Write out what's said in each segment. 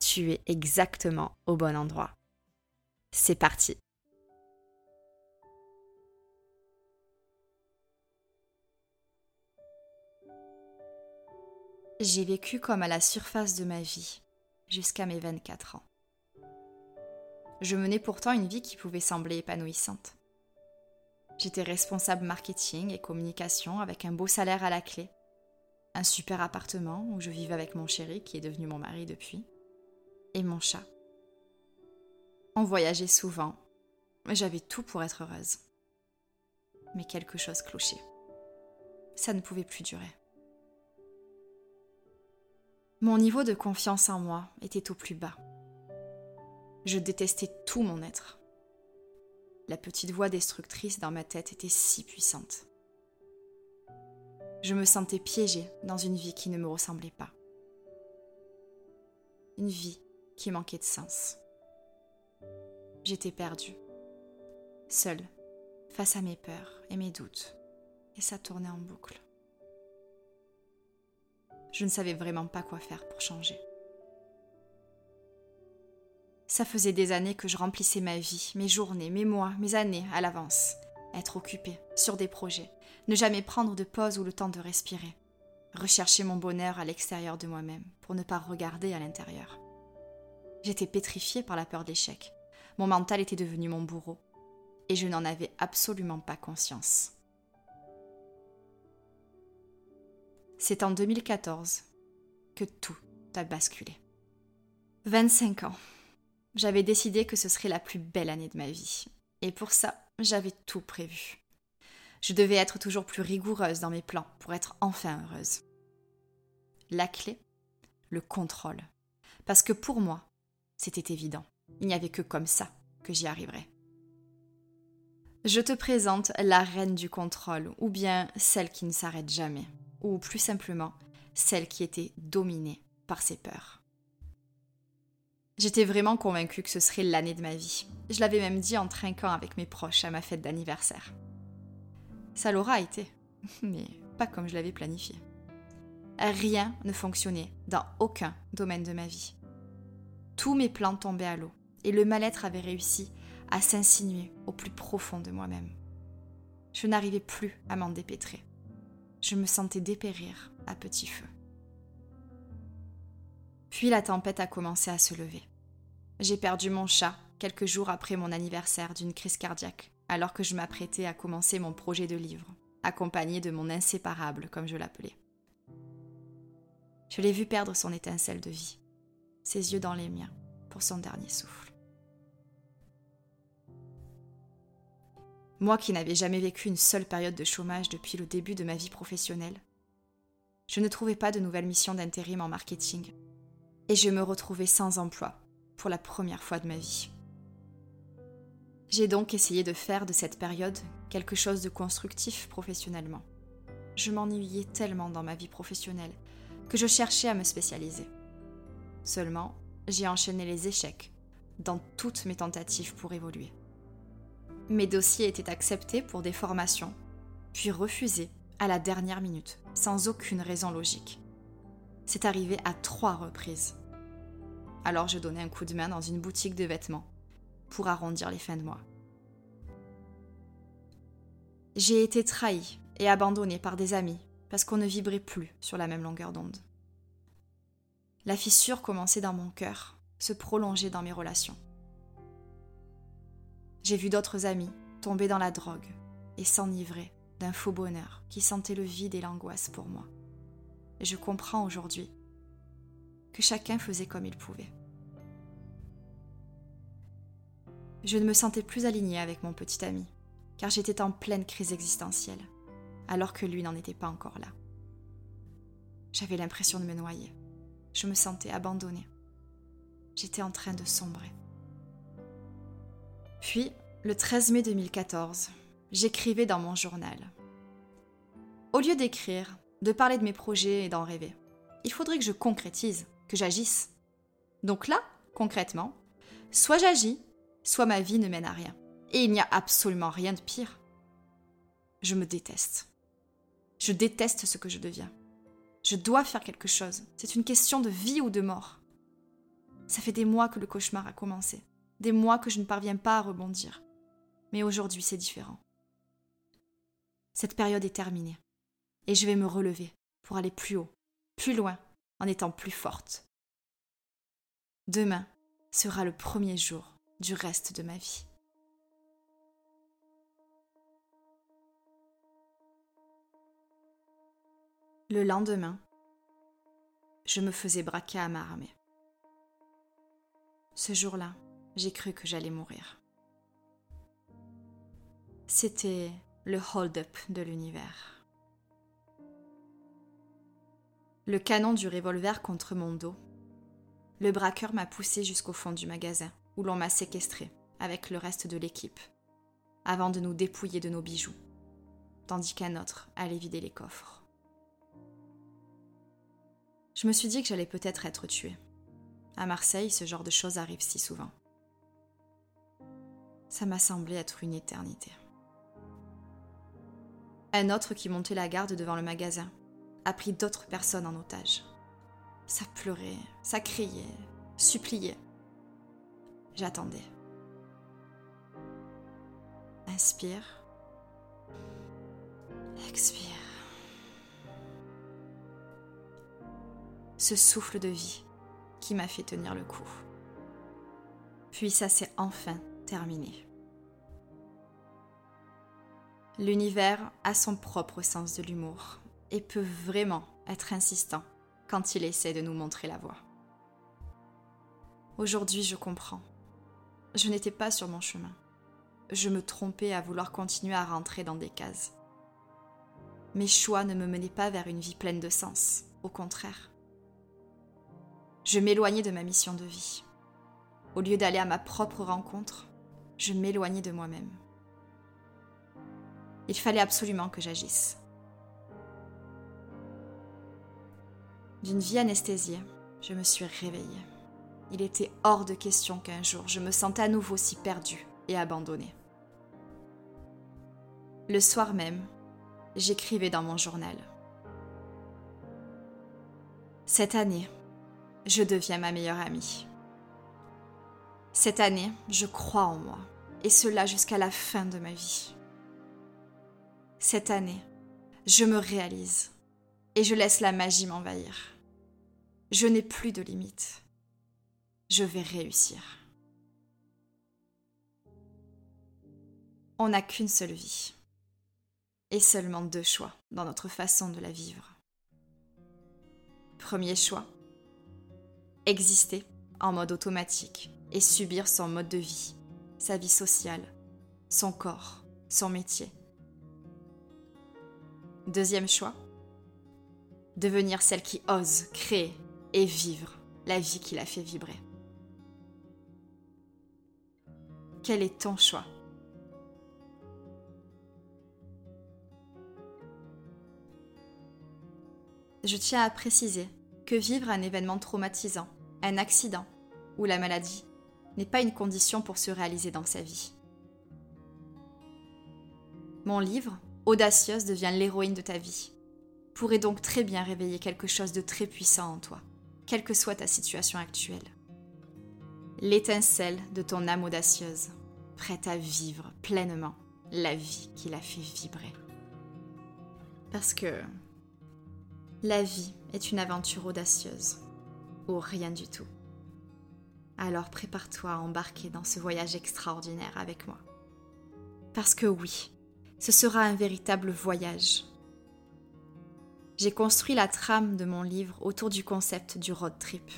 tu es exactement au bon endroit. C'est parti J'ai vécu comme à la surface de ma vie, jusqu'à mes 24 ans. Je menais pourtant une vie qui pouvait sembler épanouissante. J'étais responsable marketing et communication avec un beau salaire à la clé, un super appartement où je vivais avec mon chéri qui est devenu mon mari depuis, et mon chat. On voyageait souvent. J'avais tout pour être heureuse. Mais quelque chose clochait. Ça ne pouvait plus durer. Mon niveau de confiance en moi était au plus bas. Je détestais tout mon être. La petite voix destructrice dans ma tête était si puissante. Je me sentais piégée dans une vie qui ne me ressemblait pas. Une vie qui manquait de sens. J'étais perdue, seule, face à mes peurs et mes doutes, et ça tournait en boucle. Je ne savais vraiment pas quoi faire pour changer. Ça faisait des années que je remplissais ma vie, mes journées, mes mois, mes années à l'avance. Être occupée, sur des projets, ne jamais prendre de pause ou le temps de respirer. Rechercher mon bonheur à l'extérieur de moi-même pour ne pas regarder à l'intérieur. J'étais pétrifiée par la peur d'échec. Mon mental était devenu mon bourreau. Et je n'en avais absolument pas conscience. C'est en 2014 que tout a basculé. 25 ans. J'avais décidé que ce serait la plus belle année de ma vie. Et pour ça, j'avais tout prévu. Je devais être toujours plus rigoureuse dans mes plans pour être enfin heureuse. La clé Le contrôle. Parce que pour moi, c'était évident. Il n'y avait que comme ça que j'y arriverais. Je te présente la reine du contrôle, ou bien celle qui ne s'arrête jamais, ou plus simplement, celle qui était dominée par ses peurs. J'étais vraiment convaincue que ce serait l'année de ma vie. Je l'avais même dit en trinquant avec mes proches à ma fête d'anniversaire. Ça l'aura été, mais pas comme je l'avais planifié. Rien ne fonctionnait dans aucun domaine de ma vie. Tous mes plans tombaient à l'eau, et le mal-être avait réussi à s'insinuer au plus profond de moi-même. Je n'arrivais plus à m'en dépêtrer. Je me sentais dépérir à petit feu. Puis la tempête a commencé à se lever. J'ai perdu mon chat quelques jours après mon anniversaire d'une crise cardiaque, alors que je m'apprêtais à commencer mon projet de livre, accompagné de mon inséparable, comme je l'appelais. Je l'ai vu perdre son étincelle de vie ses yeux dans les miens, pour son dernier souffle. Moi qui n'avais jamais vécu une seule période de chômage depuis le début de ma vie professionnelle, je ne trouvais pas de nouvelle mission d'intérim en marketing, et je me retrouvais sans emploi pour la première fois de ma vie. J'ai donc essayé de faire de cette période quelque chose de constructif professionnellement. Je m'ennuyais tellement dans ma vie professionnelle que je cherchais à me spécialiser. Seulement, j'ai enchaîné les échecs, dans toutes mes tentatives pour évoluer. Mes dossiers étaient acceptés pour des formations, puis refusés à la dernière minute, sans aucune raison logique. C'est arrivé à trois reprises. Alors je donnais un coup de main dans une boutique de vêtements pour arrondir les fins de mois. J'ai été trahi et abandonné par des amis parce qu'on ne vibrait plus sur la même longueur d'onde. La fissure commençait dans mon cœur, se prolongeait dans mes relations. J'ai vu d'autres amis tomber dans la drogue et s'enivrer d'un faux bonheur qui sentait le vide et l'angoisse pour moi. Et je comprends aujourd'hui que chacun faisait comme il pouvait. Je ne me sentais plus alignée avec mon petit ami, car j'étais en pleine crise existentielle, alors que lui n'en était pas encore là. J'avais l'impression de me noyer. Je me sentais abandonnée. J'étais en train de sombrer. Puis, le 13 mai 2014, j'écrivais dans mon journal. Au lieu d'écrire, de parler de mes projets et d'en rêver, il faudrait que je concrétise, que j'agisse. Donc là, concrètement, soit j'agis, soit ma vie ne mène à rien. Et il n'y a absolument rien de pire. Je me déteste. Je déteste ce que je deviens. Je dois faire quelque chose. C'est une question de vie ou de mort. Ça fait des mois que le cauchemar a commencé. Des mois que je ne parviens pas à rebondir. Mais aujourd'hui, c'est différent. Cette période est terminée. Et je vais me relever pour aller plus haut, plus loin, en étant plus forte. Demain sera le premier jour du reste de ma vie. Le lendemain, je me faisais braquer à ma armée. Ce jour-là, j'ai cru que j'allais mourir. C'était le hold-up de l'univers. Le canon du revolver contre mon dos. Le braqueur m'a poussé jusqu'au fond du magasin, où l'on m'a séquestré, avec le reste de l'équipe, avant de nous dépouiller de nos bijoux, tandis qu'un autre allait vider les coffres. Je me suis dit que j'allais peut-être être tuée. À Marseille, ce genre de choses arrive si souvent. Ça m'a semblé être une éternité. Un autre qui montait la garde devant le magasin a pris d'autres personnes en otage. Ça pleurait, ça criait, suppliait. J'attendais. Inspire. Expire. Ce souffle de vie qui m'a fait tenir le coup. Puis ça s'est enfin terminé. L'univers a son propre sens de l'humour et peut vraiment être insistant quand il essaie de nous montrer la voie. Aujourd'hui, je comprends. Je n'étais pas sur mon chemin. Je me trompais à vouloir continuer à rentrer dans des cases. Mes choix ne me menaient pas vers une vie pleine de sens, au contraire. Je m'éloignais de ma mission de vie. Au lieu d'aller à ma propre rencontre, je m'éloignais de moi-même. Il fallait absolument que j'agisse. D'une vie anesthésiée, je me suis réveillée. Il était hors de question qu'un jour je me sente à nouveau si perdue et abandonnée. Le soir même, j'écrivais dans mon journal. Cette année, je deviens ma meilleure amie. Cette année, je crois en moi, et cela jusqu'à la fin de ma vie. Cette année, je me réalise et je laisse la magie m'envahir. Je n'ai plus de limites. Je vais réussir. On n'a qu'une seule vie et seulement deux choix dans notre façon de la vivre. Premier choix, exister en mode automatique et subir son mode de vie, sa vie sociale, son corps, son métier. Deuxième choix, devenir celle qui ose créer et vivre la vie qui la fait vibrer. Quel est ton choix? Je tiens à préciser que vivre un événement traumatisant, un accident ou la maladie n'est pas une condition pour se réaliser dans sa vie. Mon livre, Audacieuse, devient l'héroïne de ta vie, pourrait donc très bien réveiller quelque chose de très puissant en toi, quelle que soit ta situation actuelle. L'étincelle de ton âme audacieuse, prête à vivre pleinement la vie qui la fait vibrer. Parce que la vie est une aventure audacieuse, rien du tout. Alors prépare-toi à embarquer dans ce voyage extraordinaire avec moi. Parce que oui, ce sera un véritable voyage. J'ai construit la trame de mon livre autour du concept du road trip.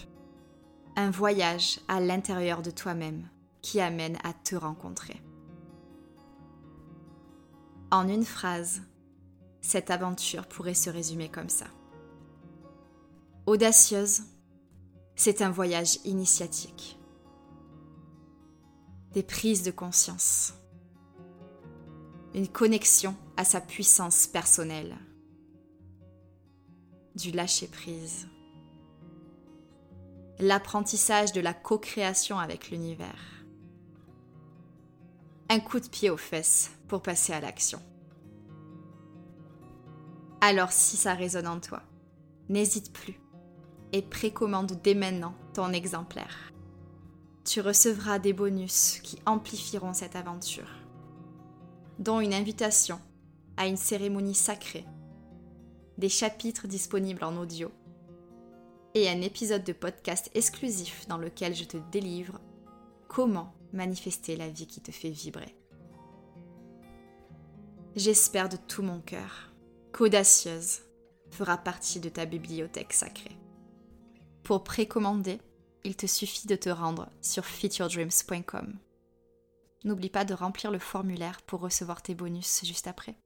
Un voyage à l'intérieur de toi-même qui amène à te rencontrer. En une phrase, cette aventure pourrait se résumer comme ça. Audacieuse, c'est un voyage initiatique. Des prises de conscience. Une connexion à sa puissance personnelle. Du lâcher-prise. L'apprentissage de la co-création avec l'univers. Un coup de pied aux fesses pour passer à l'action. Alors si ça résonne en toi, n'hésite plus et précommande dès maintenant ton exemplaire. Tu recevras des bonus qui amplifieront cette aventure, dont une invitation à une cérémonie sacrée, des chapitres disponibles en audio et un épisode de podcast exclusif dans lequel je te délivre comment manifester la vie qui te fait vibrer. J'espère de tout mon cœur qu'Audacieuse fera partie de ta bibliothèque sacrée. Pour précommander, il te suffit de te rendre sur fityourdreams.com. N'oublie pas de remplir le formulaire pour recevoir tes bonus juste après.